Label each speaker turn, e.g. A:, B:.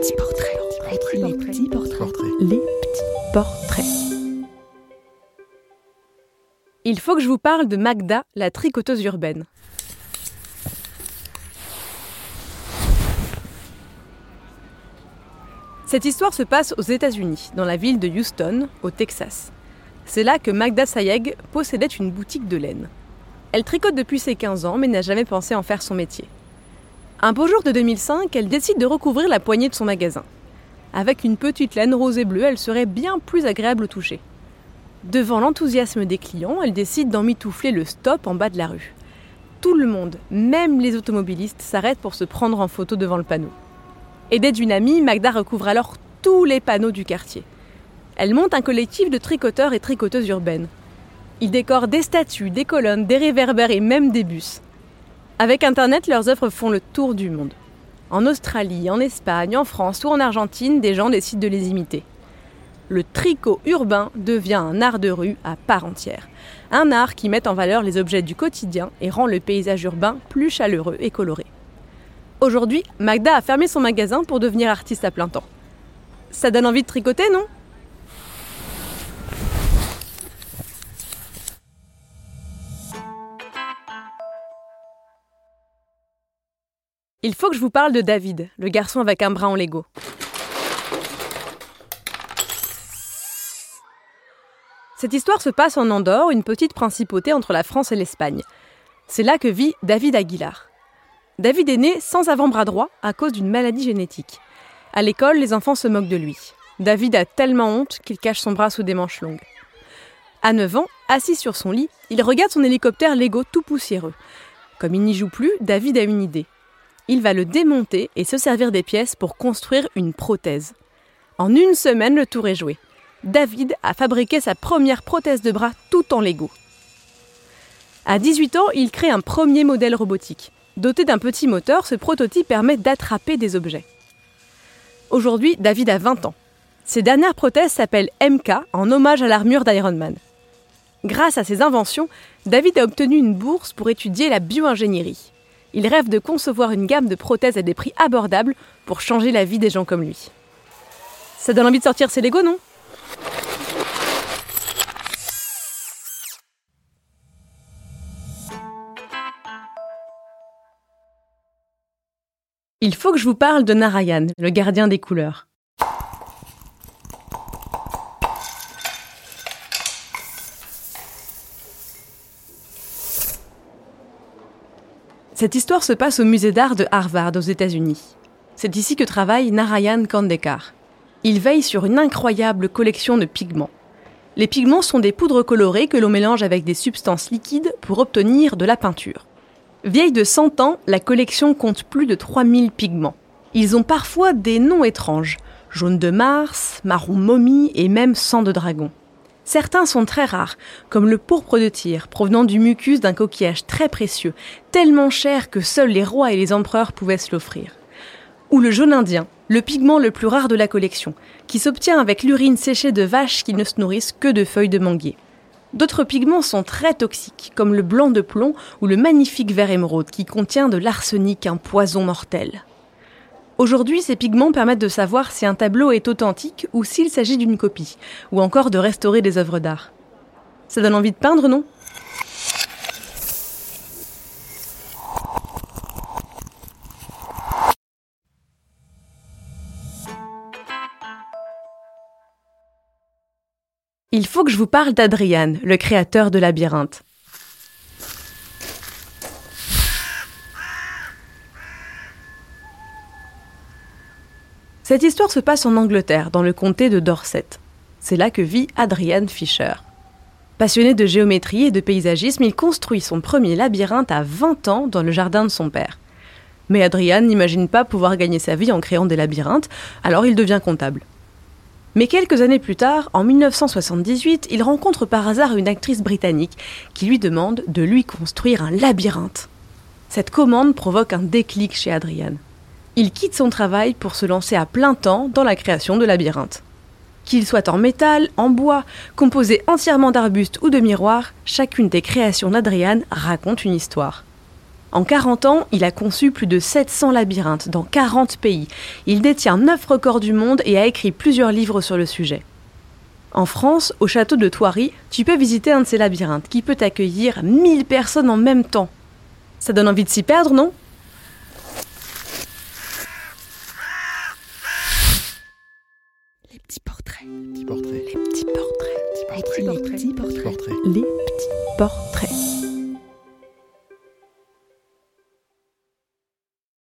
A: petits portraits. Les petits portraits.
B: Les petits portraits. Il faut que je vous parle de Magda, la tricoteuse urbaine. Cette histoire se passe aux États-Unis, dans la ville de Houston, au Texas. C'est là que Magda Sayeg possédait une boutique de laine. Elle tricote depuis ses 15 ans, mais n'a jamais pensé en faire son métier. Un beau jour de 2005, elle décide de recouvrir la poignée de son magasin. Avec une petite laine rose et bleue, elle serait bien plus agréable au toucher. Devant l'enthousiasme des clients, elle décide d'emmitoufler le stop en bas de la rue. Tout le monde, même les automobilistes, s'arrête pour se prendre en photo devant le panneau. Aidée d'une amie, Magda recouvre alors tous les panneaux du quartier. Elle monte un collectif de tricoteurs et tricoteuses urbaines. Ils décorent des statues, des colonnes, des réverbères et même des bus. Avec Internet, leurs œuvres font le tour du monde. En Australie, en Espagne, en France ou en Argentine, des gens décident de les imiter. Le tricot urbain devient un art de rue à part entière. Un art qui met en valeur les objets du quotidien et rend le paysage urbain plus chaleureux et coloré. Aujourd'hui, Magda a fermé son magasin pour devenir artiste à plein temps. Ça donne envie de tricoter, non? Il faut que je vous parle de David, le garçon avec un bras en Lego. Cette histoire se passe en Andorre, une petite principauté entre la France et l'Espagne. C'est là que vit David Aguilar. David est né sans avant-bras droit à cause d'une maladie génétique. À l'école, les enfants se moquent de lui. David a tellement honte qu'il cache son bras sous des manches longues. À 9 ans, assis sur son lit, il regarde son hélicoptère Lego tout poussiéreux. Comme il n'y joue plus, David a une idée. Il va le démonter et se servir des pièces pour construire une prothèse. En une semaine, le tour est joué. David a fabriqué sa première prothèse de bras tout en Lego. À 18 ans, il crée un premier modèle robotique. Doté d'un petit moteur, ce prototype permet d'attraper des objets. Aujourd'hui, David a 20 ans. Ses dernières prothèses s'appellent MK en hommage à l'armure d'Iron Man. Grâce à ses inventions, David a obtenu une bourse pour étudier la bioingénierie. Il rêve de concevoir une gamme de prothèses à des prix abordables pour changer la vie des gens comme lui. Ça donne envie de sortir ses Lego, non? Il faut que je vous parle de Narayan, le gardien des couleurs. Cette histoire se passe au musée d'art de Harvard aux États-Unis. C'est ici que travaille Narayan Kandekar. Il veille sur une incroyable collection de pigments. Les pigments sont des poudres colorées que l'on mélange avec des substances liquides pour obtenir de la peinture. Vieille de 100 ans, la collection compte plus de 3000 pigments. Ils ont parfois des noms étranges jaune de Mars, marron momie et même sang de dragon. Certains sont très rares, comme le pourpre de tir, provenant du mucus d'un coquillage très précieux, tellement cher que seuls les rois et les empereurs pouvaient se l'offrir. Ou le jaune indien, le pigment le plus rare de la collection, qui s'obtient avec l'urine séchée de vaches qui ne se nourrissent que de feuilles de manguier. D'autres pigments sont très toxiques, comme le blanc de plomb ou le magnifique vert émeraude qui contient de l'arsenic, un poison mortel. Aujourd'hui, ces pigments permettent de savoir si un tableau est authentique ou s'il s'agit d'une copie, ou encore de restaurer des œuvres d'art. Ça donne envie de peindre, non? Il faut que je vous parle d'Adrian, le créateur de Labyrinthe. Cette histoire se passe en Angleterre, dans le comté de Dorset. C'est là que vit Adrian Fisher. Passionné de géométrie et de paysagisme, il construit son premier labyrinthe à 20 ans dans le jardin de son père. Mais Adrian n'imagine pas pouvoir gagner sa vie en créant des labyrinthes, alors il devient comptable. Mais quelques années plus tard, en 1978, il rencontre par hasard une actrice britannique qui lui demande de lui construire un labyrinthe. Cette commande provoque un déclic chez Adrian. Il quitte son travail pour se lancer à plein temps dans la création de labyrinthes. Qu'il soit en métal, en bois, composé entièrement d'arbustes ou de miroirs, chacune des créations d'Adrian raconte une histoire. En 40 ans, il a conçu plus de 700 labyrinthes dans 40 pays. Il détient 9 records du monde et a écrit plusieurs livres sur le sujet. En France, au château de Thoiry, tu peux visiter un de ces labyrinthes qui peut accueillir 1000 personnes en même temps. Ça donne envie de s'y perdre, non?
A: Les petits portraits.
C: Petit portrait.
A: Les petits portraits.
C: Petit portrait.
A: Les petits portraits.
C: Portrait.
B: Les petits portraits.